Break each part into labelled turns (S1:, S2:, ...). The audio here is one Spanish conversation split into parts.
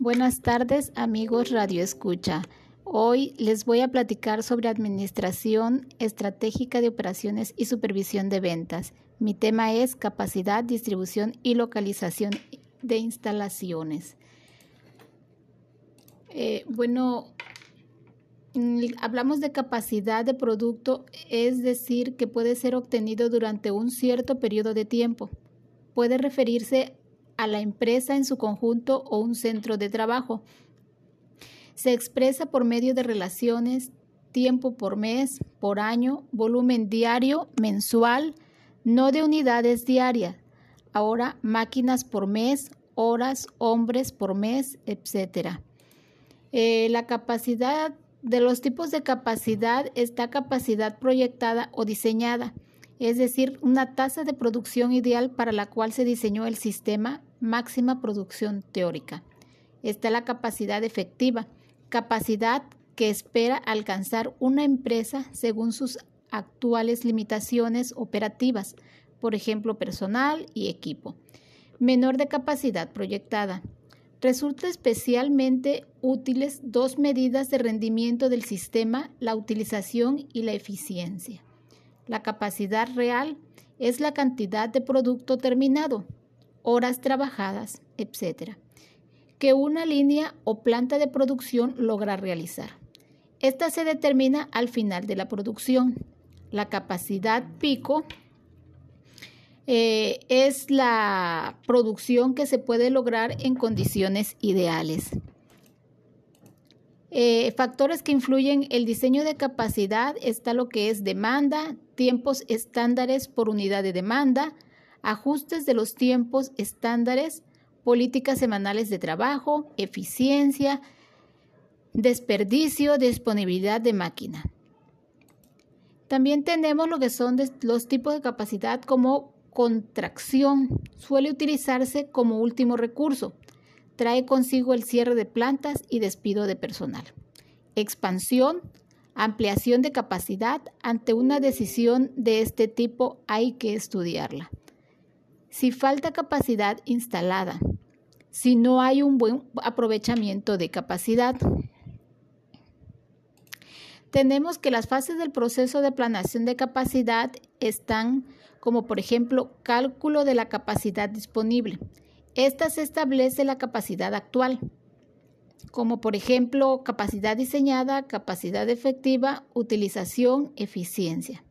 S1: Buenas tardes, amigos Radio Escucha. Hoy les voy a platicar sobre administración estratégica de operaciones y supervisión de ventas. Mi tema es capacidad, distribución y localización de instalaciones. Eh, bueno, hablamos de capacidad de producto, es decir, que puede ser obtenido durante un cierto periodo de tiempo. Puede referirse a la empresa en su conjunto o un centro de trabajo se expresa por medio de relaciones, tiempo por mes, por año, volumen diario, mensual, no de unidades diarias. Ahora máquinas por mes, horas, hombres por mes, etc. Eh, la capacidad de los tipos de capacidad está capacidad proyectada o diseñada, es decir, una tasa de producción ideal para la cual se diseñó el sistema máxima producción teórica. Está la capacidad efectiva, capacidad que espera alcanzar una empresa según sus actuales limitaciones operativas, por ejemplo, personal y equipo. Menor de capacidad proyectada. Resulta especialmente útiles dos medidas de rendimiento del sistema, la utilización y la eficiencia. La capacidad real es la cantidad de producto terminado, horas trabajadas, etc que una línea o planta de producción logra realizar. Esta se determina al final de la producción. La capacidad pico eh, es la producción que se puede lograr en condiciones ideales. Eh, factores que influyen el diseño de capacidad está lo que es demanda, tiempos estándares por unidad de demanda, ajustes de los tiempos estándares, políticas semanales de trabajo, eficiencia, desperdicio, disponibilidad de máquina. También tenemos lo que son los tipos de capacidad como contracción. Suele utilizarse como último recurso. Trae consigo el cierre de plantas y despido de personal. Expansión, ampliación de capacidad. Ante una decisión de este tipo hay que estudiarla. Si falta capacidad instalada, si no hay un buen aprovechamiento de capacidad. Tenemos que las fases del proceso de planeación de capacidad están como por ejemplo cálculo de la capacidad disponible. Esta se establece la capacidad actual, como por ejemplo capacidad diseñada, capacidad efectiva, utilización, eficiencia.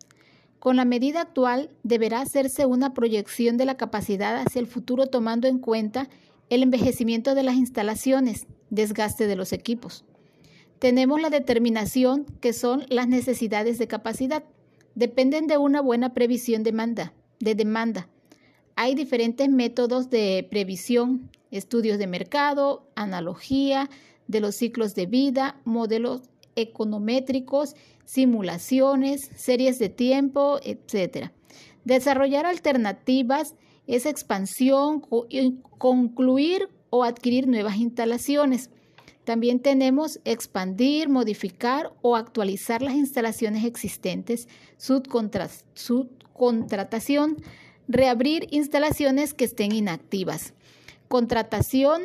S1: Con la medida actual deberá hacerse una proyección de la capacidad hacia el futuro tomando en cuenta el envejecimiento de las instalaciones, desgaste de los equipos. Tenemos la determinación, que son las necesidades de capacidad. Dependen de una buena previsión demanda, de demanda. Hay diferentes métodos de previsión, estudios de mercado, analogía de los ciclos de vida, modelos econométricos, simulaciones, series de tiempo, etc. Desarrollar alternativas esa expansión, concluir o adquirir nuevas instalaciones. También tenemos expandir, modificar o actualizar las instalaciones existentes, subcontratación, reabrir instalaciones que estén inactivas. Contratación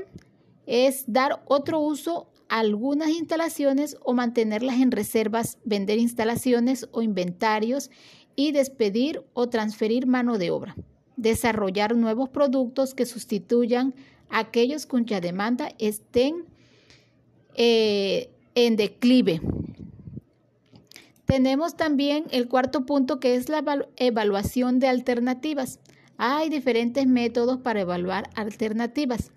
S1: es dar otro uso algunas instalaciones o mantenerlas en reservas, vender instalaciones o inventarios y despedir o transferir mano de obra desarrollar nuevos productos que sustituyan aquellos cuya demanda estén eh, en declive. Tenemos también el cuarto punto que es la evaluación de alternativas. Hay diferentes métodos para evaluar alternativas,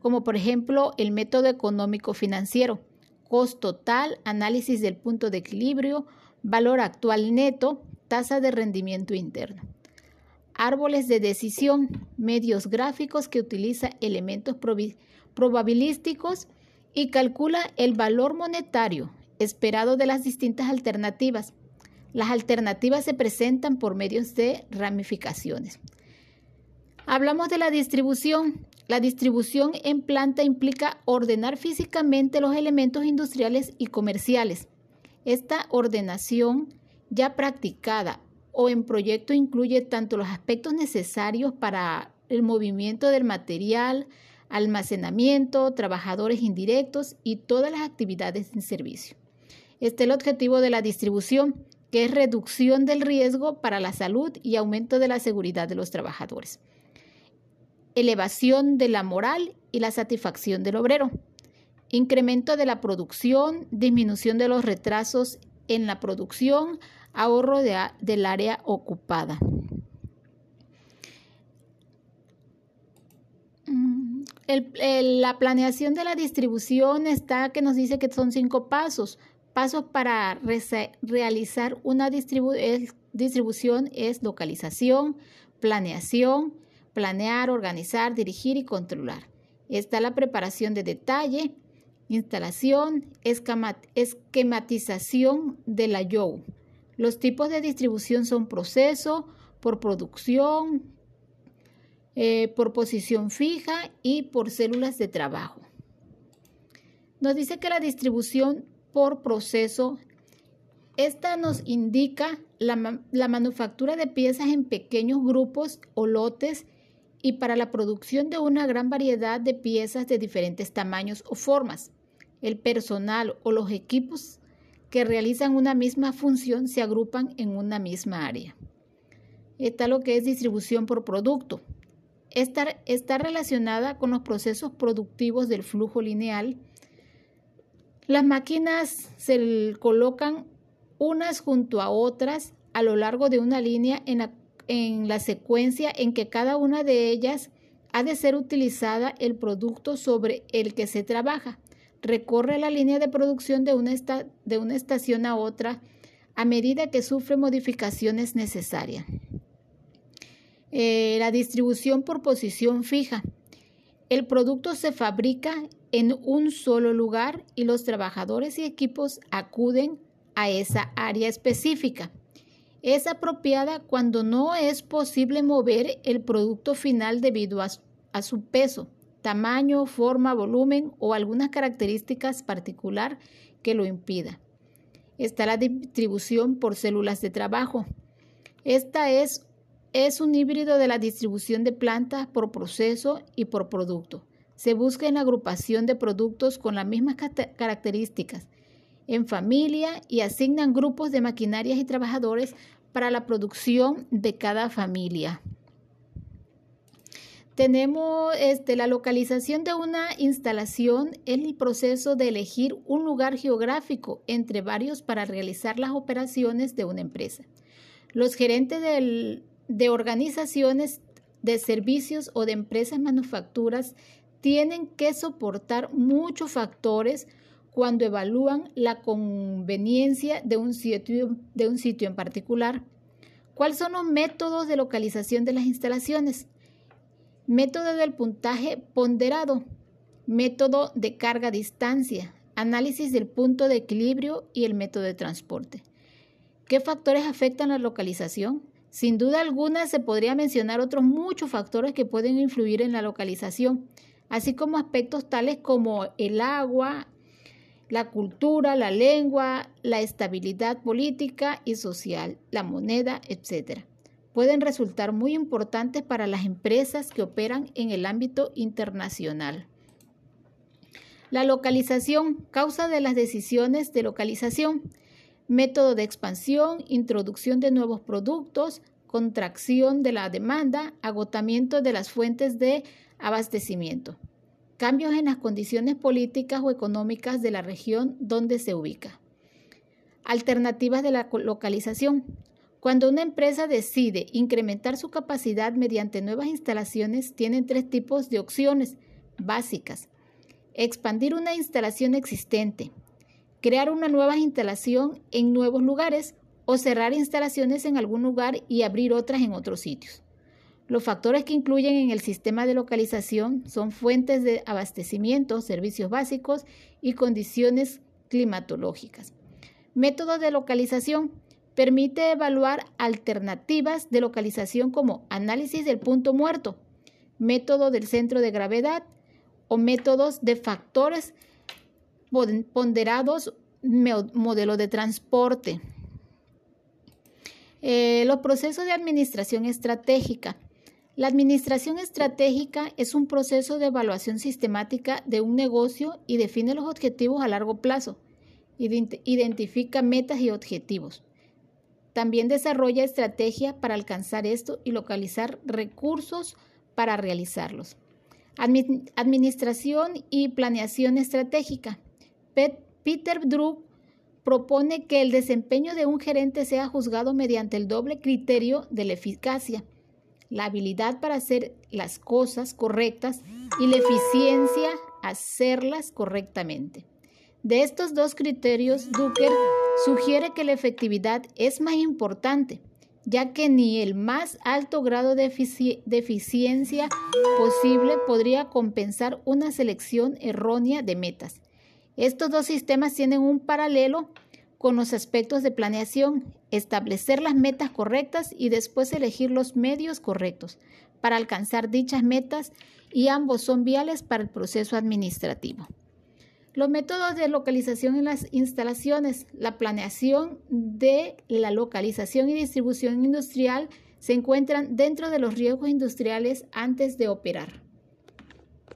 S1: como por ejemplo el método económico financiero, costo total, análisis del punto de equilibrio, valor actual neto, tasa de rendimiento interno árboles de decisión, medios gráficos que utiliza elementos probabilísticos y calcula el valor monetario esperado de las distintas alternativas. Las alternativas se presentan por medios de ramificaciones. Hablamos de la distribución. La distribución en planta implica ordenar físicamente los elementos industriales y comerciales. Esta ordenación ya practicada o en proyecto incluye tanto los aspectos necesarios para el movimiento del material, almacenamiento, trabajadores indirectos y todas las actividades en servicio. Este es el objetivo de la distribución, que es reducción del riesgo para la salud y aumento de la seguridad de los trabajadores. Elevación de la moral y la satisfacción del obrero. Incremento de la producción, disminución de los retrasos en la producción, ahorro del área ocupada. Mm, la planeación de la distribución está que nos dice que son cinco pasos. Pasos para realizar una distribución es localización, planeación, planear, organizar, dirigir y controlar. Está la preparación de detalle, instalación, esquematización de la YOU. Los tipos de distribución son proceso, por producción, eh, por posición fija y por células de trabajo. Nos dice que la distribución por proceso, esta nos indica la manufactura de piezas en pequeños grupos o lotes y para la producción de una gran variedad de piezas de diferentes tamaños o formas. El personal o los equipos que realizan una misma función se agrupan en una misma área. Está lo que es distribución por producto. Está, está relacionada con los procesos productivos del flujo lineal. Las máquinas se colocan unas junto a otras a lo largo de una línea en la, en la secuencia en que cada una de ellas ha de ser utilizada el producto sobre el que se trabaja recorre la línea de producción de una, de una estación a otra a medida que sufre modificaciones necesarias. Eh, la distribución por posición fija. El producto se fabrica en un solo lugar y los trabajadores y equipos acuden a esa área específica. Es apropiada cuando no es posible mover el producto final debido a su peso tamaño, forma, volumen o algunas características particular que lo impida. Está la distribución por células de trabajo. Esta es, es un híbrido de la distribución de plantas por proceso y por producto. Se busca en la agrupación de productos con las mismas características en familia y asignan grupos de maquinarias y trabajadores para la producción de cada familia. Tenemos este, la localización de una instalación en el proceso de elegir un lugar geográfico entre varios para realizar las operaciones de una empresa. Los gerentes de organizaciones de servicios o de empresas manufacturas tienen que soportar muchos factores cuando evalúan la conveniencia de un sitio, de un sitio en particular. ¿Cuáles son los métodos de localización de las instalaciones? Método del puntaje ponderado. Método de carga-distancia. Análisis del punto de equilibrio y el método de transporte. ¿Qué factores afectan la localización? Sin duda alguna se podría mencionar otros muchos factores que pueden influir en la localización, así como aspectos tales como el agua, la cultura, la lengua, la estabilidad política y social, la moneda, etc pueden resultar muy importantes para las empresas que operan en el ámbito internacional. La localización, causa de las decisiones de localización, método de expansión, introducción de nuevos productos, contracción de la demanda, agotamiento de las fuentes de abastecimiento, cambios en las condiciones políticas o económicas de la región donde se ubica. Alternativas de la localización, cuando una empresa decide incrementar su capacidad mediante nuevas instalaciones, tienen tres tipos de opciones básicas. Expandir una instalación existente, crear una nueva instalación en nuevos lugares o cerrar instalaciones en algún lugar y abrir otras en otros sitios. Los factores que incluyen en el sistema de localización son fuentes de abastecimiento, servicios básicos y condiciones climatológicas. Métodos de localización permite evaluar alternativas de localización como análisis del punto muerto, método del centro de gravedad o métodos de factores ponderados, modelo de transporte. Eh, los procesos de administración estratégica. La administración estratégica es un proceso de evaluación sistemática de un negocio y define los objetivos a largo plazo. Identifica metas y objetivos. También desarrolla estrategia para alcanzar esto y localizar recursos para realizarlos. Administración y planeación estratégica. Peter Druck propone que el desempeño de un gerente sea juzgado mediante el doble criterio de la eficacia la habilidad para hacer las cosas correctas y la eficiencia hacerlas correctamente. De estos dos criterios, Ducker sugiere que la efectividad es más importante, ya que ni el más alto grado de, eficiencia posible podría compensar una selección errónea de metas. Estos dos sistemas tienen un paralelo con los aspectos de planeación, establecer las metas correctas y después elegir los medios correctos para alcanzar dichas metas y ambos son viales para el proceso administrativo. Los métodos de localización en las instalaciones, la planeación de la localización y distribución industrial se encuentran dentro de los riesgos industriales antes de operar.